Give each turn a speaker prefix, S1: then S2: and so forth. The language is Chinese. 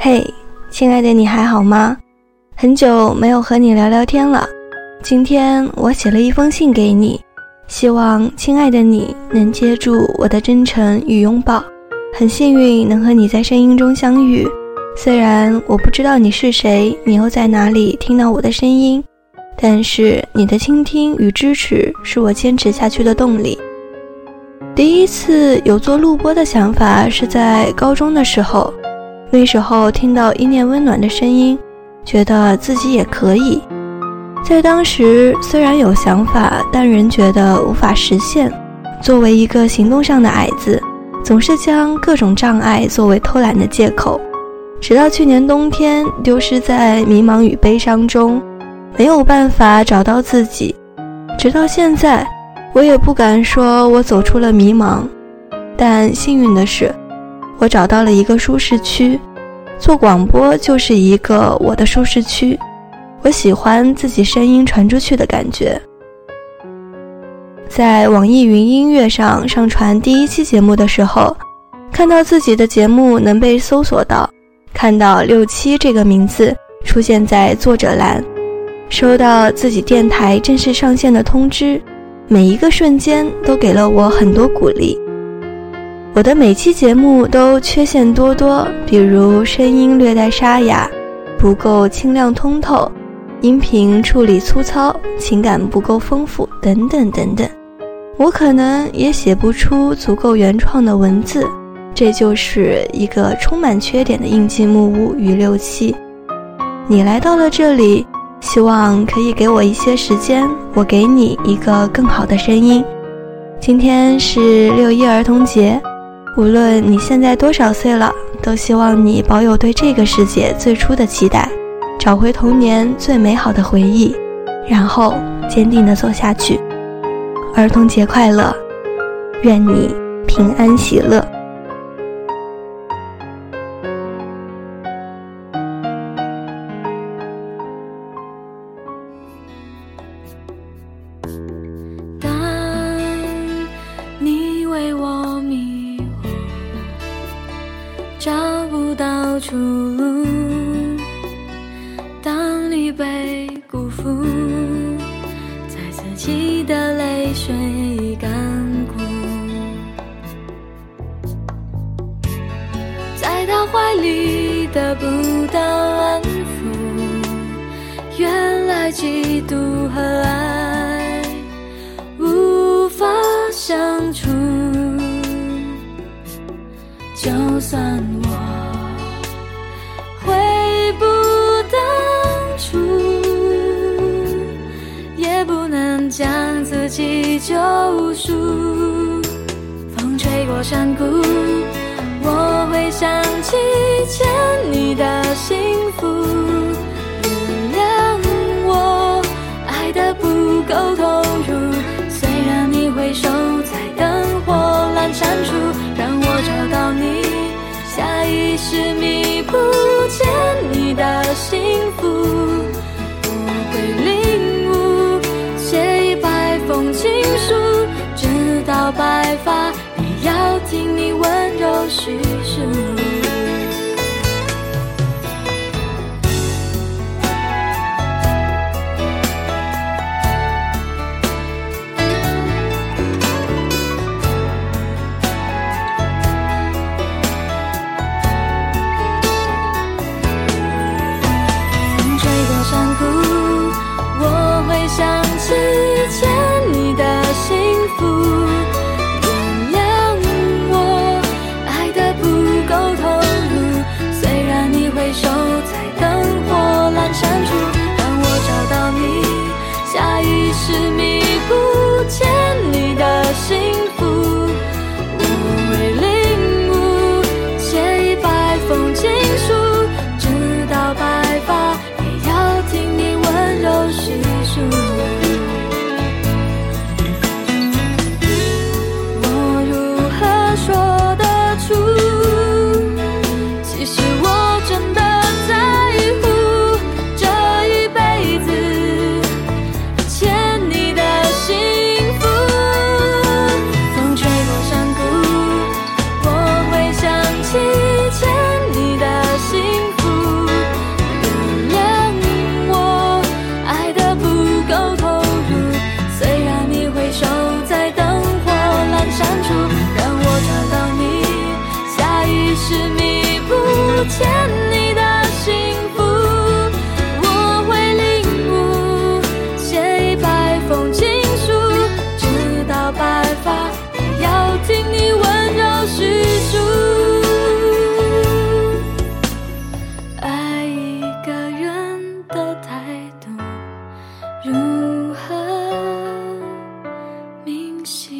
S1: 嘿，亲爱的，你还好吗？很久没有和你聊聊天了。今天我写了一封信给你，希望亲爱的你能接住我的真诚与拥抱。很幸运能和你在声音中相遇，虽然我不知道你是谁，你又在哪里听到我的声音，但是你的倾听与支持是我坚持下去的动力。第一次有做录播的想法是在高中的时候。那时候听到一念温暖的声音，觉得自己也可以。在当时虽然有想法，但仍觉得无法实现。作为一个行动上的矮子，总是将各种障碍作为偷懒的借口。直到去年冬天，丢失在迷茫与悲伤中，没有办法找到自己。直到现在，我也不敢说我走出了迷茫，但幸运的是。我找到了一个舒适区，做广播就是一个我的舒适区。我喜欢自己声音传出去的感觉。在网易云音乐上上传第一期节目的时候，看到自己的节目能被搜索到，看到“六七”这个名字出现在作者栏，收到自己电台正式上线的通知，每一个瞬间都给了我很多鼓励。我的每期节目都缺陷多多，比如声音略带沙哑，不够清亮通透，音频处理粗糙，情感不够丰富，等等等等。我可能也写不出足够原创的文字，这就是一个充满缺点的应季木屋与六七。你来到了这里，希望可以给我一些时间，我给你一个更好的声音。今天是六一儿童节。无论你现在多少岁了，都希望你保有对这个世界最初的期待，找回童年最美好的回忆，然后坚定地走下去。儿童节快乐，愿你平安喜乐。
S2: 找不到出路。当你被辜负，就算我悔不当初，也不能。将自己救赎。风吹过山谷，我会想起牵你的是命 she